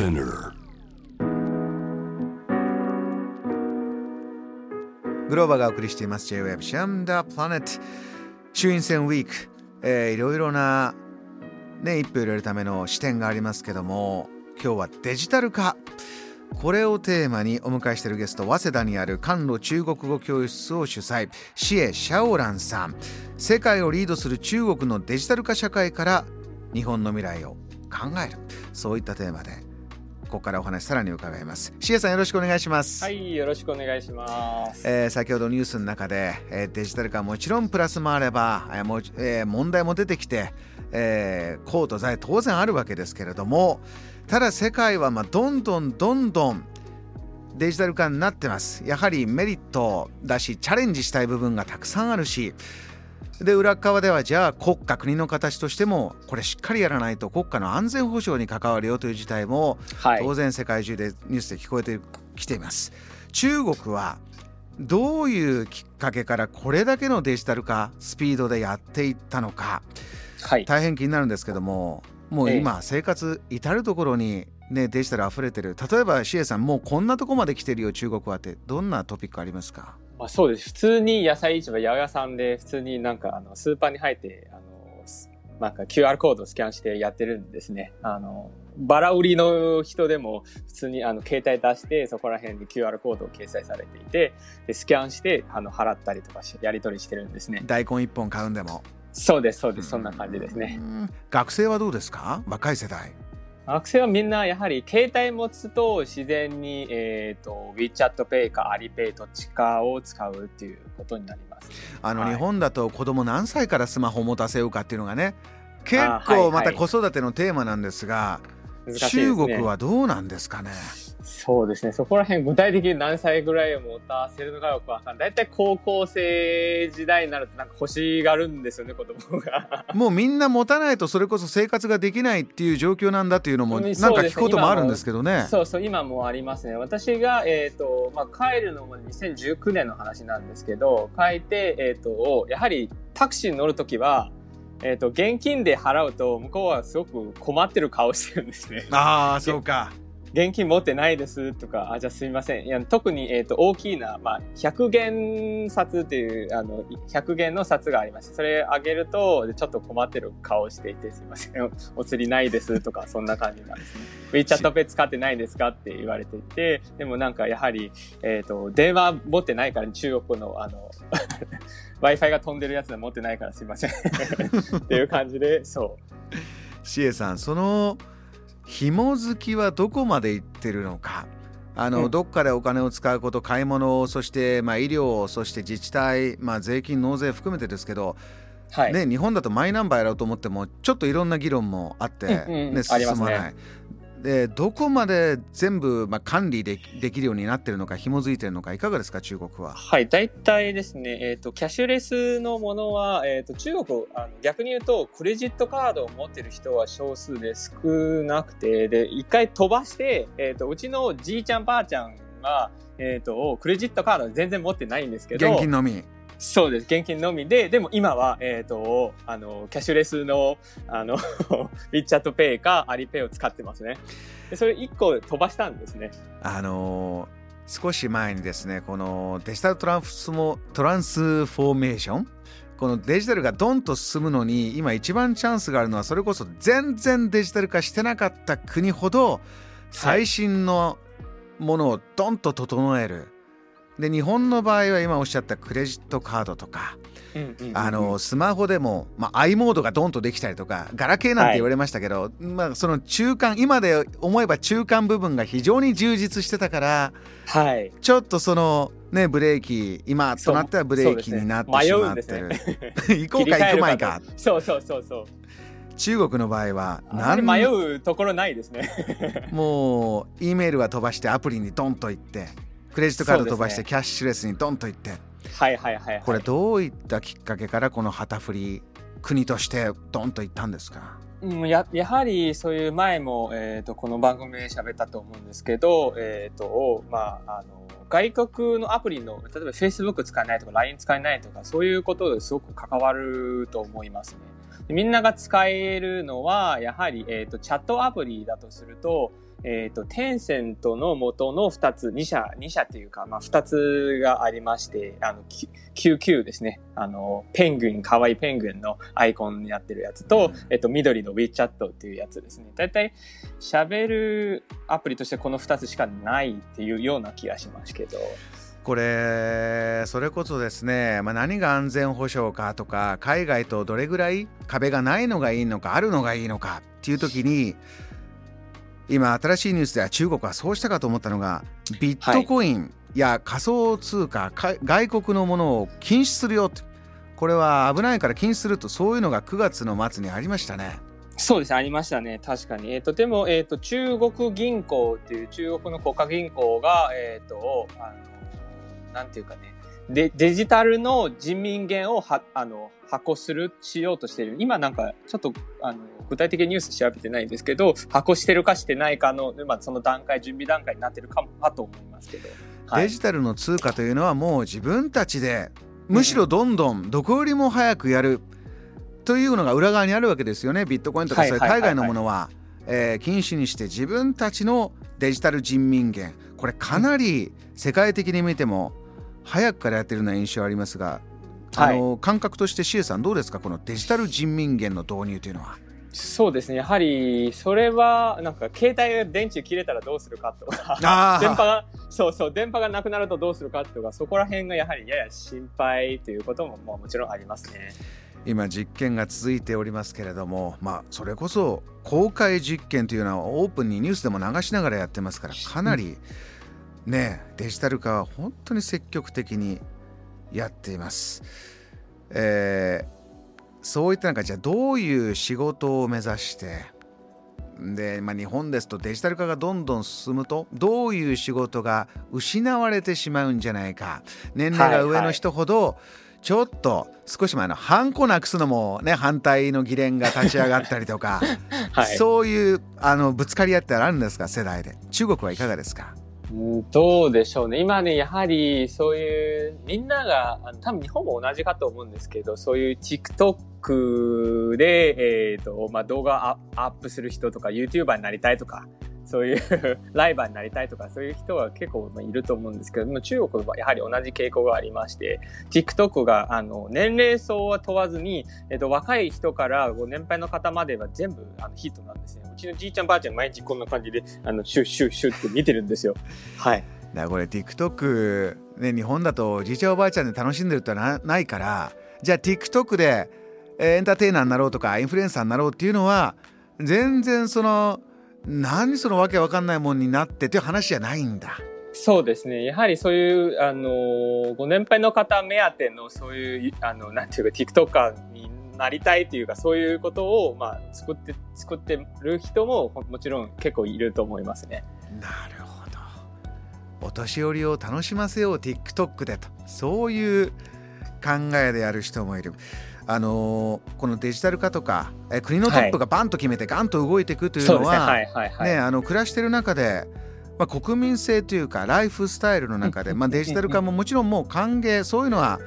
Spinner グローバーがお送りしています。J-Web シャムダプラネット衆院選ウィーク、えーいろいろなね一票入れるための視点がありますけども今日はデジタル化。これをテーマにお迎えしているゲスト早稲田にある韓路中国語教室を主催。シエ・シャオランさん。世界をリードする中国のデジタル化社会から日本の未来を考える。そういったテーマでここからお話さらに伺います。シエさんよろしくお願いします。はい、よろしくお願いします。えー先ほどニュースの中で、えーデジタル化はもちろんプラスもあれば、えーもうえー問題も出てきて、えー、功と罪当然あるわけですけれどもただ世界はまあどんどんどんどんデジタル化になってます。やはりメリットだしチャレンジしたい部分がたくさんあるしで裏側ではじゃあ国家国の形としてもこれしっかりやらないと国家の安全保障に関わるよという事態もはい。当。然世界中でニュースで聞こえてきています。中国はどういうきっかけからこれだけのデジタル化スピードでやっていったのか。はい。大変気になるんですけどももうええ。今生活至る所にねデジタル溢れてる。例えばシエさんもうこんなとこまで来てるよ中国はってどんなトピックありますか？まあ、そうです。普通に野菜市場、八百屋さんで、普通になんか、あの、スーパーに入って、あの、すなんか QR コードをスキャンしてやってるんですね。あの、バラ売りの人でも、普通にあの、携帯出して、そこら辺に QR コードを掲載されていて、で、スキャンして、あの、払ったりとかし、やり取りしてるんですね。大根一本買うんでもそうです、そうです。そんな感じですね。うん学生はどうですか？若い世代学生はみんなやはり携帯持つと自然に、えっ、と、WeChat Pay か Alipay どっちかを使うっていうことになります。あの、はい日本だと子供何歳からスマホを持たせようかっていうのがね結構またはい子育てのテーマなんですが、難しいですね。中国はどうなんですかね？そうですね。そこら辺具体的に何歳ぐらいを持たせるのかよくわかんない。だいたい高校生時代になるとなんか欲しがるんですよね、子供が。もうみんな持たないとそれこそ生活ができないっていう状況なんだっていうのもうんなんか聞くこともあるんですけどね。そうそう、今もありますね。私が、えっ、と、まあ、帰るのも2019年の話なんですけど、帰って、えっ、と、やはりタクシーに乗るときは、えっ、と、現金で払うと、向こうはすごく困ってる顔してるんですね。ああそうか。現金持ってないですとか、あ、じゃあすみません。いや特に、えっ、と、大きいな、まあ、100元札っていう、あの、100元の札がありまして、それあげると、ちょっと困ってる顔していて、すみません。お釣りないですとか、そんな感じなんですね。WeChat Pay 使ってないですかって言われていて、でもなんかやはり、えっ、と、電話持ってないから、中国の、あの、Wi-Fi が飛んでるやつは持ってないからすいません。っていう感じで、そう。シエさんその紐付きはどこまでいってるのか。あの、うんどっかでお金を使うこと買い物そして、まあ、医療そして自治体、まあ、税金納税含めてですけど、はい。ね、日本だとマイナンバーやろうと思ってもちょっといろんな議論もあって、うんうんうん進まない。でどこまで全部、まあ、管理でできるようになってるのか紐づいてるのかいかがですか中国は？はい、大体ですね、えっ、と、キャッシュレスのものは、えっ、と、中国、あの逆に言うと、クレジットカードを持ってる人は少数で少なくて、で、一回飛ばして、えっ、と、うちのじいちゃんばあちゃんが、えっ、と、クレジットカード全然持ってないんですけど、現金のみ？そうです。現金のみで、でも今は、えっ、と、あの、キャッシュレスの、あの、WeChat Pay か Alipay を使ってますね。でそれ1個飛ばしたんですね。あのー少し前にですねこのデジタルトランスモトランスフォーメーション？このデジタルがドンと進むのに今一番チャンスがあるのはそれこそ全然デジタル化してなかった国ほど最新のものをドンと整える。で日本の場合は今おっしゃったクレジットカードとかあのスマホでも、まあ、i モードがドンとできたりとかガラケーなんて言われましたけど、まあ、その中間今で思えば中間部分が非常に充実してたからはい。ちょっとそのねブレーキ今となってはブレーキになってしまってる、行こうか行くまいか。そうそうそうそう。中国の場合は何迷うところないですね。もう E メールは飛ばしてアプリにドンと行ってクレジットカード飛ばしてキャッシュレスにドンと行って、はいはいはい、はい。これどういったきっかけからこの旗振り国としてドンと行ったんですか？うんややはりそういう前も、えー、とこの番組で喋ったと思うんですけど、えーとまあ、あの外国のアプリの例えば Facebook 使えないとか LINE 使えないとかそういうことですごく関わると思いますね。みんなが使えるのは、やはり、えっ、ー、と、チャットアプリだとすると、えっ、ー、と、テンセントの元の2つ、2社、2社っていうか、まあ、2つがありまして、あの、QQ ですね。あの、ペンギン、可愛いペンギンのアイコンになってるやつと、うん、えっと、緑の WeChat っていうやつですね。だいたい喋るアプリとしてこの2つしかないっていうような気がしますけど。これそれこそですね、まあ、何が安全保障かとか海外とどれぐらい壁がないのがいいのかあるのがいいのかっていう時に今新しいニュースでは中国はそうしたかと思ったのがビットコインや仮想通貨、はい、外国のものを禁止するよってこれは危ないから禁止するとそういうのが9月の末にありましたね。そうですね、ありましたね。確かに。えっ、ー、と、でも、えっ、ー、と、中国銀行っていう中国の国家銀行が、えっ、ー、と、あの、なんていうかね、で、デジタルの人民元をは、あの、発行する、しようとしている。今なんか、ちょっと、あの、具体的にニュース調べてないんですけど、発行してるかしてないかの、まあ、その段階、準備段階になってるかも、かと思いますけど。はい、デジタルの通貨というのはもう自分たちで、むしろどんどんどこよりも早くやるというのが裏側にあるわけですよね。ビットコインとかそういう海外のものは、え禁止にして自分たちのデジタル人民元、これかなり世界的に見ても、早くからやってるような印象ありますが、はい、あの感覚としてシエさんどうですか？このデジタル人民元の導入というのは。そうですね。やはり、それは、なんか、携帯が電池切れたらどうするかとか、電波が、そうそう、電波がなくなるとどうするかとか、そこら辺がやはりやや心配ということも、ももちろんありますね。今、実験が続いておりますけれども、まあ、それこそ、公開実験というのはオープンにニュースでも流しながらやってますから、かなり、うんねデジタル化は本当に積極的にやっています。えー、そういった中じゃあどういう仕事を目指してで、まあ、日本ですとデジタル化がどんどん進むとどういう仕事が失われてしまうんじゃないか。年齢が上の人ほど、ちょっと少し前のハンコなくすのもね反対の議連が立ち上がったりとか、はい、そういうあのぶつかり合ってあるんですか？世代で。中国はいかがですか？どうでしょうね。今ね、やはりそういう、みんなが、多分日本も同じかと思うんですけど、そういう TikTok で、えっ、ー、と、まあ、動画アップする人とか、YouTuber になりたいとか、そういう ライバーになりたいとか、そういう人は結構いると思うんですけども、中国はやはり同じ傾向がありまして、TikTok が、あの、年齢層は問わずに、えっと、若い人からご年配の方までは全部あのヒットなんですね。うちのじいちゃんばあちゃん毎日こんな感じで、あの、シュッシュッシュッって見てるんですよ。はい。だこれ TikTok、ね、日本だとじいちゃんおばあちゃんで楽しんでるってなないから、じゃあ TikTok でエンターテイナーになろうとかインフルエンサーになろうっていうのは、全然その、何そのわけわかんないもんになってっていう話じゃないんだ。そうですね。やはりそういう、あの、ご年配の方目当てのそういう、あの、なんていうか、TikToker になりたいっていうか、そういうことを、まあ、作って、作ってる人ももちろん結構いると思いますね。なるほど。お年寄りを楽しませよう TikTok でと。そういう考えでやる人もいる。あのー、このデジタル化とか、え国のトップがバンと決めてガンと動いていくというのはねあの暮らしてる中で、まあ、国民性というかライフスタイルの中で、まあ、デジタル化ももちろんもう歓迎そういうのは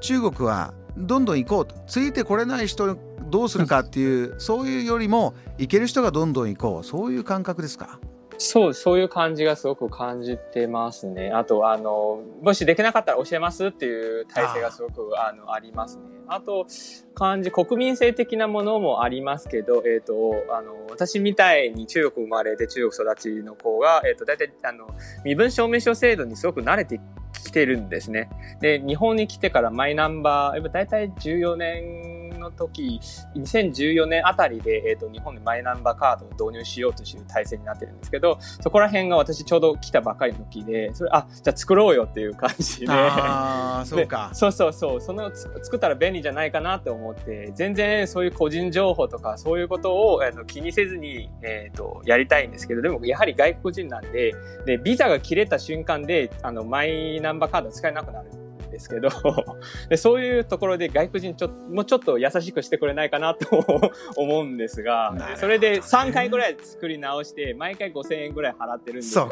中国はどんどん行こうと。ついてこれない人どうするかっていうそういうよりも行ける人がどんどん行こう。そういう感覚ですか？そう、そういう感じがすごく感じてますね。あと、あの、もしできなかったら教えますっていう体制がすごくあのありますね。あと、感じ、国民性的なものもありますけど、えっ、ー、と、あの、私みたいに中国生まれて中国育ちの子が、えっ、ー、と、大体、あの、身分証明書制度にすごく慣れてきてるんですね。で、日本に来てからマイナンバー、大体14年の時、2014年あたりで、えっ、ー、と、日本でマイナンバーカードを導入しようという体制になってるんですけど、そこら辺が私ちょうど来たばかりの時で、それ、あ、じゃあ作ろうよっていう感じで。ああ、そうか。そうそうそう。その作ったら便利じゃないかなって思って、全然そういう個人情報とかそういうことを、えー、と気にせずに、えっ、ー、と、やりたいんですけど、でもやはり外国人なんで、で、ビザが切れた瞬間で、あの、マイナンバーカード使えなくなる。ですけど でそういうところで外国人ちょもうちょっと優しくしてくれないかなと 思うんですが、それで3回ぐらい作り直して毎回5000円ぐらい払ってるんですよ。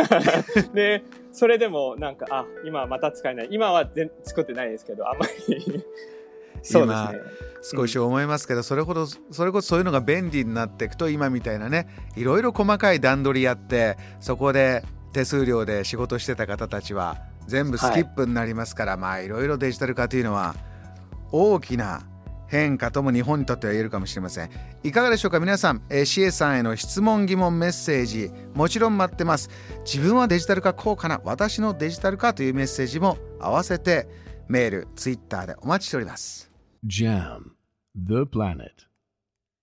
でそれでもなんかあ今また使えない。今は全作ってないですけどあんまり。そうですね。少し思いますけど、それほどそれこそそういうのが便利になっていくと今みたいなねいろいろ細かい段取りやってそこで手数料で仕事してた方たちは全部スキップになりますから、はい、まあいろいろデジタル化というのは大きな変化とも日本にとっては言えるかもしれません。いかがでしょうか？皆さん、えー、シエさんへの質問疑問メッセージもちろん待ってます。自分はデジタル化こうかな？私のデジタル化というメッセージも合わせてメールツイッターでお待ちしております。JAM The Planet